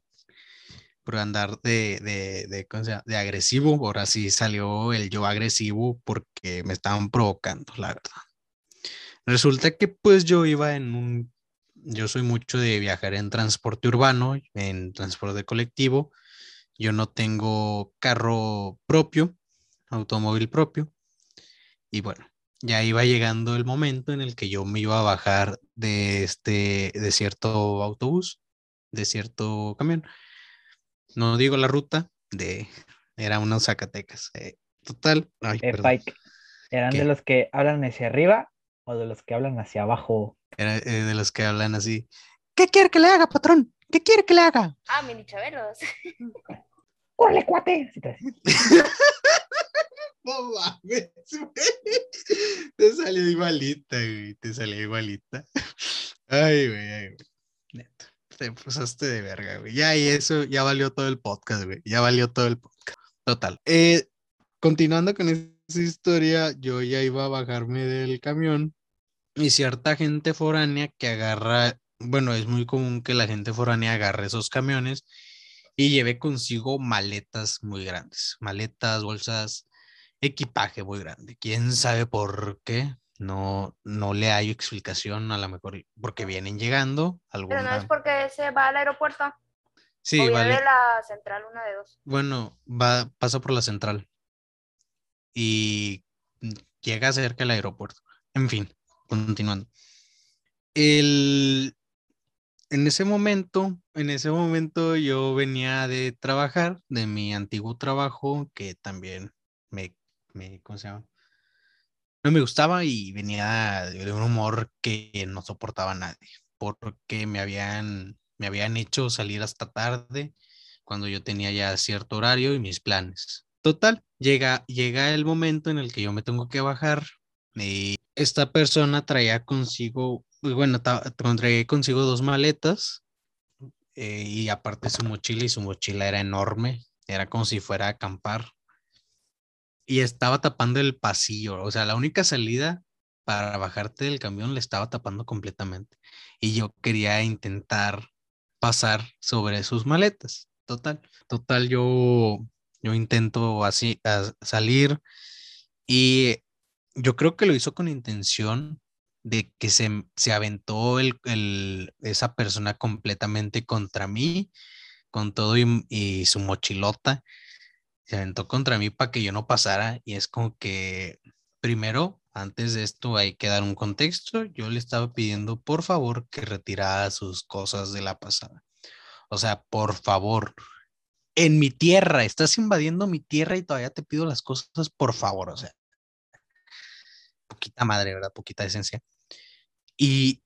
por andar de, de, de, de agresivo, ahora sí salió el yo agresivo porque me estaban provocando, la verdad. Resulta que pues yo iba en un, yo soy mucho de viajar en transporte urbano, en transporte colectivo, yo no tengo carro propio, automóvil propio, y bueno, ya iba llegando el momento en el que yo me iba a bajar de este, de cierto autobús, de cierto camión no digo la ruta, de, era unos Zacatecas. Eh, total. Ay, eh, ¿eran de los que hablan hacia arriba o de los que hablan hacia abajo? Era eh, de los que hablan así. ¿Qué quiere que le haga, patrón? ¿Qué quiere que le haga? Ah, mini chaveros. ¡Órale, cuate! no mames, Te salió igualita, güey. Te salió igualita. Ay, güey, ay, güey. Neto te pasaste de verga, güey. Ya, y eso ya valió todo el podcast, güey. Ya valió todo el podcast. Total. Eh, continuando con esa historia, yo ya iba a bajarme del camión y cierta gente foránea que agarra, bueno, es muy común que la gente foránea agarre esos camiones y lleve consigo maletas muy grandes, maletas, bolsas, equipaje muy grande. ¿Quién sabe por qué? no, no le hay explicación, a lo mejor porque vienen llegando. Alguna... Pero no es porque se va al aeropuerto. Sí, o vale. de la central, una de dos. Bueno, va, pasa por la central y llega cerca del aeropuerto. En fin, continuando. El, en ese momento, en ese momento yo venía de trabajar, de mi antiguo trabajo, que también me, me ¿cómo se llama? no me gustaba y venía de un humor que no soportaba a nadie, porque me habían, me habían hecho salir hasta tarde cuando yo tenía ya cierto horario y mis planes. Total, llega, llega el momento en el que yo me tengo que bajar y esta persona traía consigo, pues bueno, traía consigo dos maletas eh, y aparte su mochila y su mochila era enorme, era como si fuera a acampar y estaba tapando el pasillo, o sea, la única salida para bajarte del camión le estaba tapando completamente. Y yo quería intentar pasar sobre sus maletas. Total, total, yo, yo intento así salir y yo creo que lo hizo con intención de que se, se aventó el, el, esa persona completamente contra mí, con todo y, y su mochilota se aventó contra mí para que yo no pasara y es como que primero, antes de esto hay que dar un contexto, yo le estaba pidiendo por favor que retirara sus cosas de la pasada. O sea, por favor, en mi tierra, estás invadiendo mi tierra y todavía te pido las cosas, por favor, o sea, poquita madre, ¿verdad? Poquita esencia. Y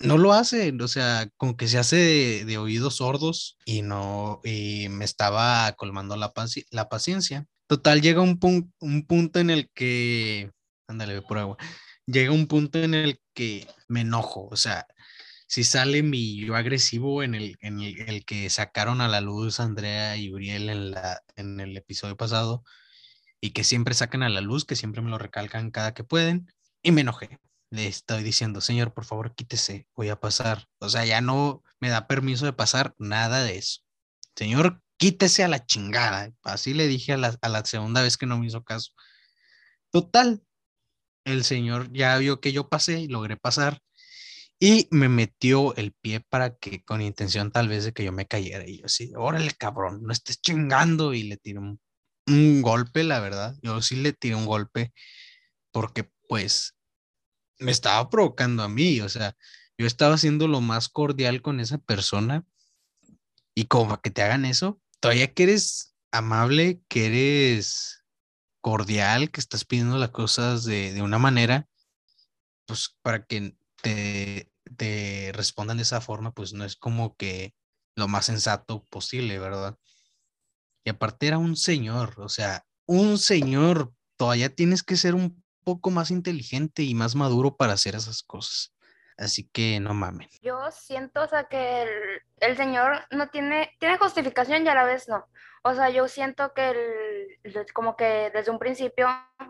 no lo hace, o sea, como que se hace de, oídos sordos y no, y me estaba colmando la, la paciencia. Total, llega un, un punto en el que, ándale, por llega un punto en el que me enojo, o sea, si sale mi yo agresivo en el, en el, que sacaron a la luz Andrea y Uriel en, la, en el episodio pasado y que siempre sacan a la luz, que siempre me lo recalcan cada que pueden, y me enojé le estoy diciendo, señor, por favor, quítese, voy a pasar. O sea, ya no me da permiso de pasar nada de eso. Señor, quítese a la chingada. Así le dije a la, segunda vez que no me hizo caso. Total, el señor ya vio que yo pasé y logré pasar y me metió el pie para que con intención tal vez de que yo me cayera y yo así, órale cabrón, no estés chingando y le tiré un un golpe, la verdad. Yo sí le tiré un golpe porque pues me estaba provocando a mí, o sea, yo estaba siendo lo más cordial con esa persona y como que te hagan eso, todavía que eres amable, que eres cordial, que estás pidiendo las cosas de, de una manera, pues para que te, te respondan de esa forma, pues no es como que lo más sensato posible, ¿verdad? Y aparte era un señor, o sea, un señor, todavía tienes que ser un poco más inteligente y más maduro para hacer esas cosas. Así que no mamen. Yo siento, o sea, que el, el señor no tiene, tiene justificación y a la vez no. O sea, yo siento que el, como que desde un principio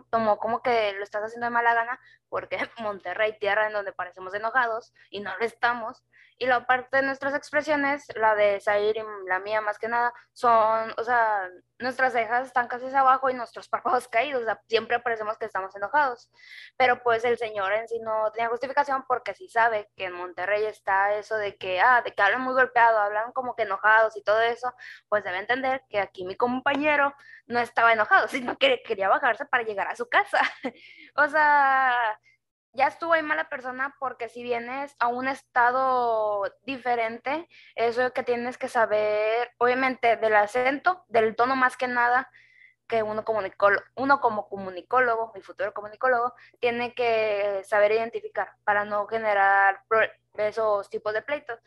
tomó como que lo estás haciendo de mala gana porque Monterrey, tierra en donde parecemos enojados y no lo estamos. Y la parte de nuestras expresiones, la de Zair y la mía más que nada, son, o sea, nuestras cejas están casi hacia abajo y nuestros párpados caídos, o sea, siempre parecemos que estamos enojados. Pero pues el señor en sí no tenía justificación porque sí sabe que en Monterrey está eso de que, ah, de que hablan muy golpeado, hablan como que enojados y todo eso, pues debe entender que aquí mi compañero no estaba enojado, sino que quería bajarse para llegar a su casa. o sea, ya estuvo ahí mala persona porque si vienes a un estado diferente, eso que tienes que saber, obviamente, del acento, del tono más que nada, que uno, uno como comunicólogo, mi futuro comunicólogo, tiene que saber identificar para no generar esos tipos de pleitos.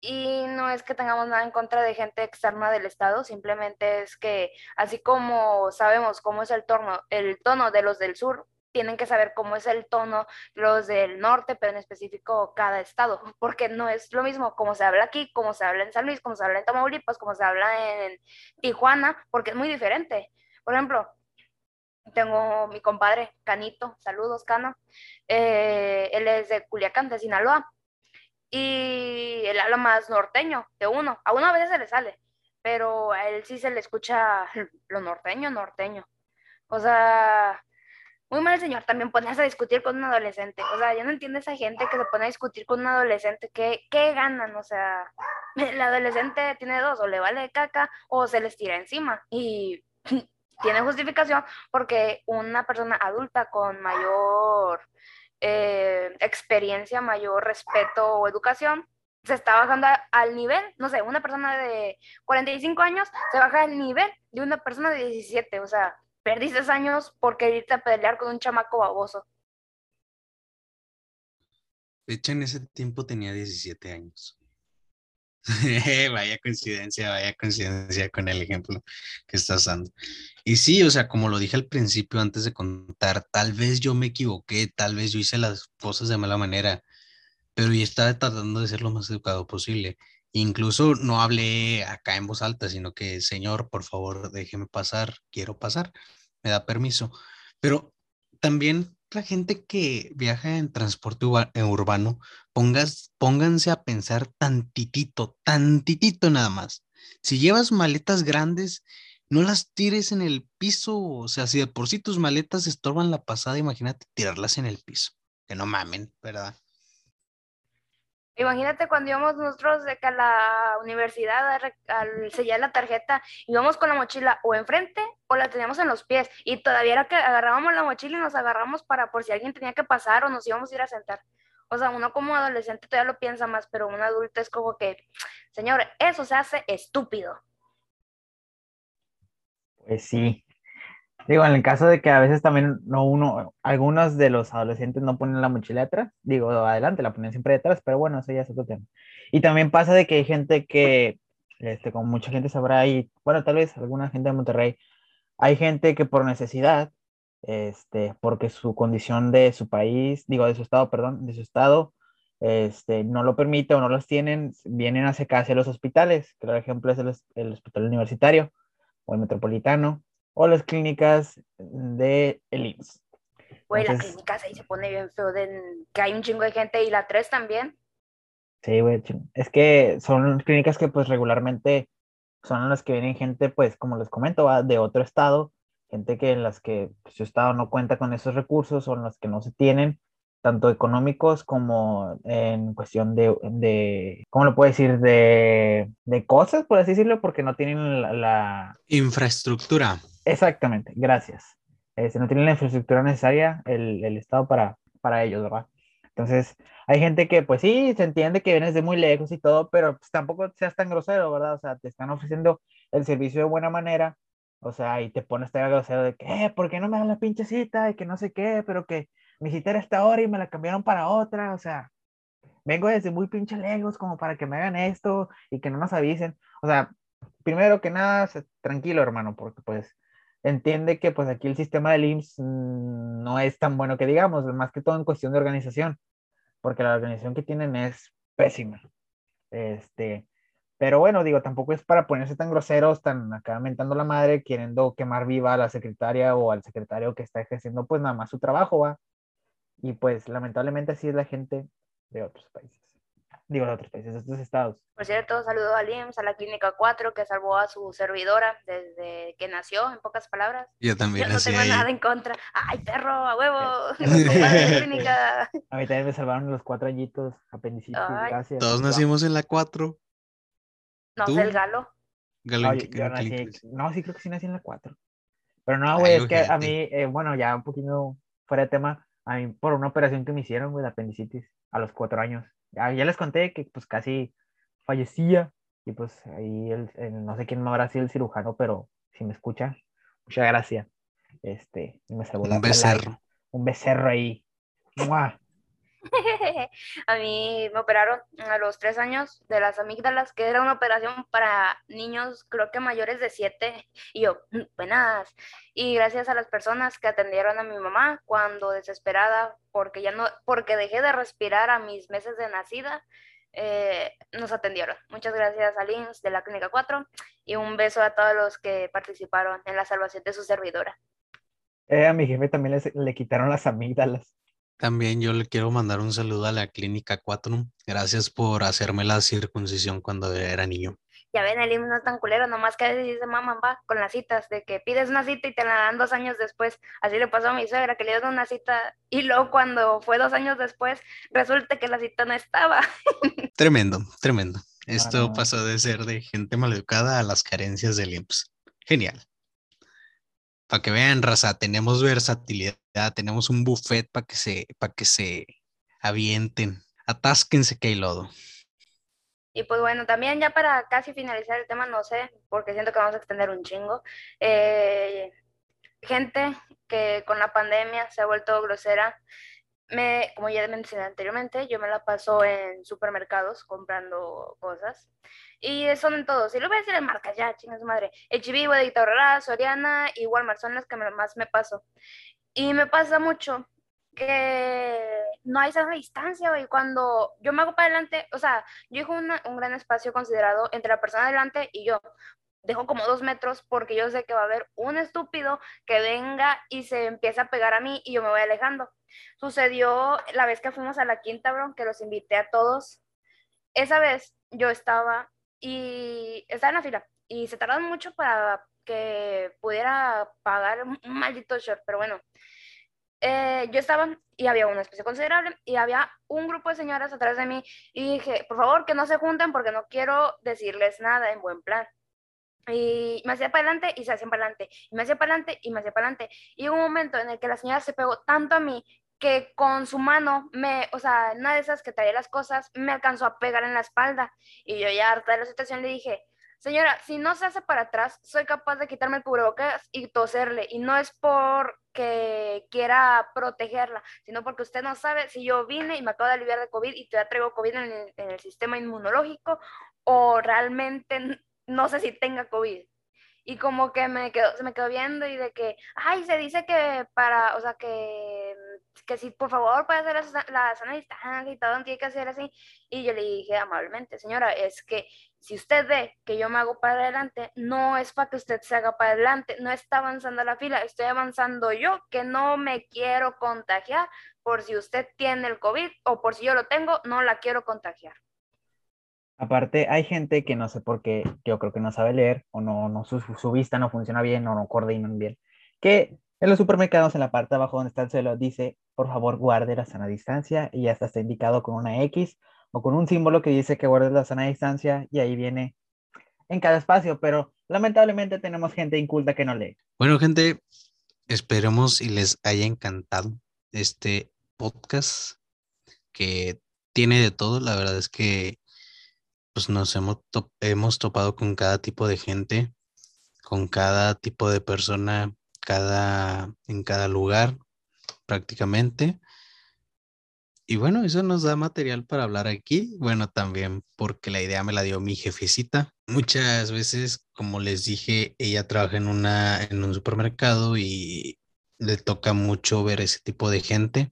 Y no es que tengamos nada en contra de gente externa del Estado, simplemente es que así como sabemos cómo es el tono, el tono de los del sur, tienen que saber cómo es el tono los del norte, pero en específico cada estado, porque no es lo mismo como se habla aquí, como se habla en San Luis, como se habla en Tamaulipas, como se habla en Tijuana, porque es muy diferente. Por ejemplo, tengo mi compadre Canito, saludos Cano, eh, él es de Culiacán, de Sinaloa, y él habla más norteño de uno. A uno a veces se le sale, pero a él sí se le escucha lo norteño, norteño. O sea, muy mal señor también ponerse a discutir con un adolescente. O sea, yo no entiendo esa gente que se pone a discutir con un adolescente. ¿Qué, qué ganan? O sea, el adolescente tiene dos, o le vale caca o se les tira encima. Y tiene justificación porque una persona adulta con mayor eh, experiencia, mayor respeto o educación, se está bajando al nivel, no sé, una persona de 45 años se baja al nivel de una persona de 17, o sea, perdiste años porque irte a pelear con un chamaco baboso. De hecho, en ese tiempo tenía 17 años. vaya coincidencia, vaya coincidencia con el ejemplo que estás dando. Y sí, o sea, como lo dije al principio antes de contar, tal vez yo me equivoqué, tal vez yo hice las cosas de mala manera, pero yo estaba tratando de ser lo más educado posible. Incluso no hablé acá en voz alta, sino que, señor, por favor, déjeme pasar, quiero pasar, me da permiso. Pero también la gente que viaja en transporte urbano, pongas, pónganse a pensar tantitito, tantitito nada más. Si llevas maletas grandes, no las tires en el piso. O sea, si de por sí tus maletas estorban la pasada, imagínate tirarlas en el piso. Que no mamen, ¿verdad? Imagínate cuando íbamos nosotros de a la universidad al sellar la tarjeta, íbamos con la mochila o enfrente o la teníamos en los pies y todavía era que agarrábamos la mochila y nos agarramos para por si alguien tenía que pasar o nos íbamos a ir a sentar. O sea, uno como adolescente todavía lo piensa más, pero un adulto es como que, señor, eso se hace estúpido. Pues sí, Digo, en el caso de que a veces también no uno, algunos de los adolescentes no ponen la mochila atrás, digo, adelante, la ponen siempre detrás, pero bueno, eso ya es otro tema. Y también pasa de que hay gente que, este, como mucha gente sabrá, y bueno, tal vez alguna gente de Monterrey, hay gente que por necesidad, este, porque su condición de su país, digo, de su estado, perdón, de su estado, este, no lo permite o no los tienen, vienen a secarse a los hospitales. Claro ejemplo es el, el hospital universitario o el metropolitano o las clínicas de el IMSS. Güey, la clínica ahí se pone bien feo de que hay un chingo de gente y la 3 también. Sí, güey, es que son clínicas que pues regularmente son las que vienen gente, pues como les comento, de otro estado, gente que en las que pues, su estado no cuenta con esos recursos o en las que no se tienen, tanto económicos como en cuestión de, de ¿cómo lo puedo decir? De, de, cosas, por así decirlo, porque no tienen la... Infraestructura Exactamente, gracias. Este, no tienen la infraestructura necesaria el, el Estado para, para ellos, ¿verdad? Entonces, hay gente que, pues sí, se entiende que vienes de muy lejos y todo, pero pues, tampoco seas tan grosero, ¿verdad? O sea, te están ofreciendo el servicio de buena manera, o sea, y te pones tan grosero de que, eh, ¿por qué no me dan la pinche cita? Y que no sé qué, pero que mi cita era esta hora y me la cambiaron para otra, o sea, vengo desde muy pinche lejos como para que me hagan esto y que no nos avisen. O sea, primero que nada, tranquilo, hermano, porque pues entiende que pues aquí el sistema del IMSS mm, no es tan bueno que digamos, más que todo en cuestión de organización, porque la organización que tienen es pésima. Este, pero bueno, digo, tampoco es para ponerse tan groseros, tan acá mentando la madre, queriendo quemar viva a la secretaria o al secretario que está ejerciendo pues nada más su trabajo, va. Y pues lamentablemente así es la gente de otros países digo, de otros países, de otros estados. Por cierto, saludo al IMSS, a la Clínica 4, que salvó a su servidora desde que nació, en pocas palabras. Yo también Yo no tengo ahí. nada en contra. ¡Ay, perro, a huevo! clínica. A mí también me salvaron los cuatro añitos, apendicitis, Ay. gracias. Todos nacimos en la 4. No ¿Tú? sé, el galo. Galo, No, ¿en yo- nací- no, sí creo que sí nací en la 4. Pero no, güey, es que a mí, eh, bueno, ya un poquito fuera de tema, a mí por una operación que me hicieron, güey, de apendicitis, a los cuatro años. Ya, ya les conté que pues casi fallecía y pues ahí el, el- no sé quién me habrá sido el cirujano, pero si me escucha, muchas gracias. Este, me salvó Un becerro. Un becerro ahí. ¡Mua! a mí me operaron a los tres años de las amígdalas, que era una operación para niños, creo que mayores de siete. Y yo, "Mm, buenas. Y gracias a las personas que atendieron a mi mamá cuando desesperada, porque ya no, porque dejé de respirar a mis meses de nacida, eh, nos atendieron. Muchas gracias a Lins de la Clínica 4 y un beso a todos los que participaron en la salvación de su servidora. Eh, a mi jefe también le, le quitaron las amígdalas. También yo le quiero mandar un saludo a la Clínica 4. Gracias por hacerme la circuncisión cuando era niño. Ya ven, el IMSS no es tan culero, nomás que a veces dice mamá, va, con las citas, de que pides una cita y te la dan dos años después. Así le pasó a mi suegra, que le dieron una cita y luego cuando fue dos años después, resulta que la cita no estaba. Tremendo, tremendo. Esto no. pasó de ser de gente maleducada a las carencias del IMSS. Genial. Para que vean, raza, tenemos versatilidad, tenemos un buffet para que se, para que se avienten. Atásquense que hay lodo. Y pues bueno, también ya para casi finalizar el tema, no sé, porque siento que vamos a extender un chingo. eh, gente que con la pandemia se ha vuelto grosera. Me, como ya mencioné anteriormente, yo me la paso en supermercados comprando cosas. Y son en todos. Y lo voy a decir en marcas ya, chingas madre. HB, Aurrera, Soriana y Walmart son las que más me paso. Y me pasa mucho que no hay sana distancia, güey. Cuando yo me hago para adelante, o sea, yo dejo una- un gran espacio considerado entre la persona adelante y yo. Dejo como dos metros porque yo sé que va a haber un estúpido que venga y se empieza a pegar a mí y yo me voy alejando. Sucedió la vez que fuimos a la quinta, bro, que los invité a todos. Esa vez yo estaba y estaba en la fila y se tardaron mucho para que pudiera pagar un maldito short, pero bueno. Eh, yo estaba y había un espacio considerable y había un grupo de señoras atrás de mí y dije, por favor, que no se junten porque no quiero decirles nada en buen plan. Y me hacía para adelante y se hacían para adelante. Y me hacía para adelante y me hacía para adelante. Y hubo un momento en el que la señora se pegó tanto a mí que con su mano, me, o sea, una de esas que traía las cosas, me alcanzó a pegar en la espalda. Y yo ya harta de la situación le dije, señora, si no se hace para atrás, soy capaz de quitarme el cubrebocas y toserle. Y no es porque quiera protegerla, sino porque usted no sabe si yo vine y me acabo de aliviar de COVID y todavía traigo COVID en el, en el sistema inmunológico o realmente no sé si tenga COVID. Y como que me quedó, se me quedó viendo y de que, ay, se dice que para, o sea, que, que si por favor puede hacer la, la sana distancia y todo, tiene que hacer así. Y yo le dije amablemente, señora, es que si usted ve que yo me hago para adelante, no es para que usted se haga para adelante, no está avanzando la fila, estoy avanzando yo, que no me quiero contagiar por si usted tiene el COVID o por si yo lo tengo, no la quiero contagiar. Aparte, hay gente que no sé por qué, yo creo que no sabe leer o no, no su, su vista no funciona bien o no coordinan bien, que en los supermercados en la parte abajo donde está el suelo dice, por favor, guarde la sana distancia y hasta está indicado con una X o con un símbolo que dice que guarde la sana distancia y ahí viene en cada espacio, pero lamentablemente tenemos gente inculta que no lee. Bueno, gente, esperemos y les haya encantado este podcast que tiene de todo. La verdad es que pues nos hemos, hemos topado con cada tipo de gente, con cada tipo de persona, cada, en cada lugar prácticamente. Y bueno, eso nos da material para hablar aquí. Bueno, también porque la idea me la dio mi jefecita. Muchas veces, como les dije, ella trabaja en, una, en un supermercado y le toca mucho ver ese tipo de gente.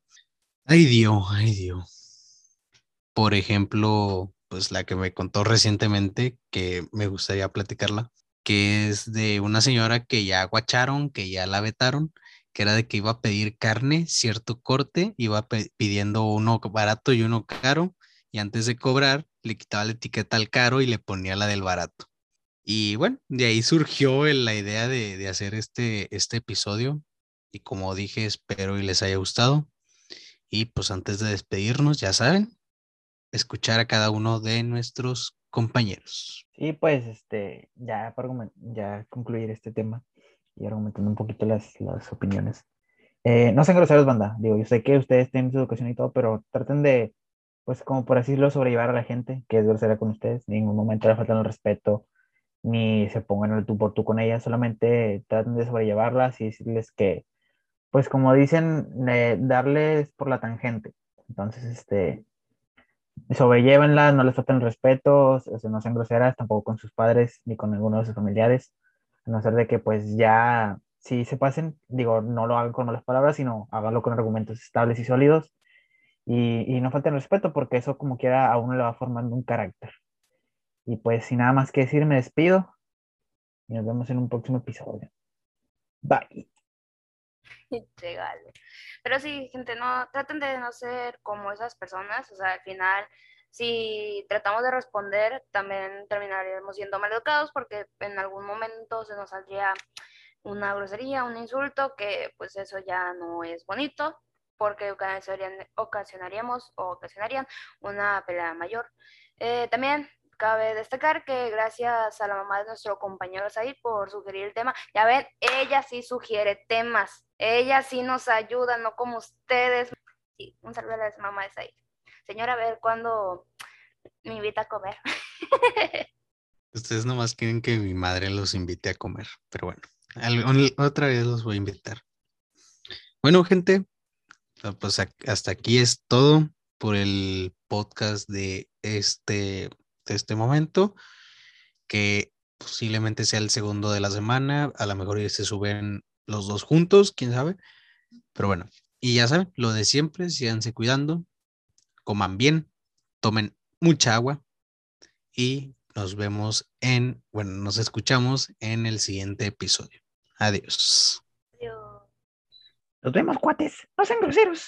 Ay Dios, ay Dios. Por ejemplo, pues la que me contó recientemente, que me gustaría platicarla, que es de una señora que ya guacharon, que ya la vetaron que era de que iba a pedir carne, cierto corte, iba pidiendo uno barato y uno caro, y antes de cobrar le quitaba la etiqueta al caro y le ponía la del barato. Y bueno, de ahí surgió la idea de, hacer este, este episodio. Y como dije, espero y les haya gustado. Y pues antes de despedirnos, ya saben, escuchar a cada uno de nuestros compañeros. Y pues, este, ya para ya concluir este tema, y argumentando un poquito las, las opiniones. Eh, no sean groseros, banda. Digo, yo sé que ustedes tienen su educación y todo, pero traten de, pues, como por así decirlo, sobrellevar a la gente que es grosera con ustedes. En ningún momento le faltan el respeto, ni se pongan el tú por tú con ellas. Solamente traten de sobrellevarlas y decirles que, pues, como dicen, darles por la tangente. Entonces, este, sobrellévenlas, no les falten respeto, no sean groseras tampoco con sus padres ni con ninguno de sus familiares a no ser de que pues ya, si se pasen, digo, no lo hagan con malas palabras, sino háganlo con argumentos estables y sólidos y, y no falten respeto porque eso como quiera a uno le va formando un carácter. Y pues sin nada más que decir, me despido y nos vemos en un próximo episodio. Bye. Pero sí, gente, no, traten de no ser como esas personas, o sea, al final si tratamos de responder, también terminaríamos siendo maleducados porque en algún momento se nos saldría una grosería, un insulto, que pues eso ya no es bonito porque ocasionaríamos o ocasionarían una pelea mayor. Eh, también cabe destacar que gracias a la mamá de nuestro compañero Said por sugerir el tema, ya ven, ella sí sugiere temas, ella sí nos ayuda, no como ustedes. Sí, un saludo a la mamá de Said señora, a ver cuándo me invita a comer. Ustedes nomás quieren que mi madre los invite a comer, pero bueno, otra vez los voy a invitar. Bueno, gente, ah, pues hasta aquí es todo por el podcast de este, de este momento, que posiblemente sea el segundo de la semana, a lo mejor se suben los dos juntos, quién sabe, pero bueno, y ya saben, lo de siempre, síganse cuidando, coman bien, tomen mucha agua y nos vemos en, bueno, nos escuchamos en el siguiente episodio. Adiós. Nos vemos, cuates. No sean groseros.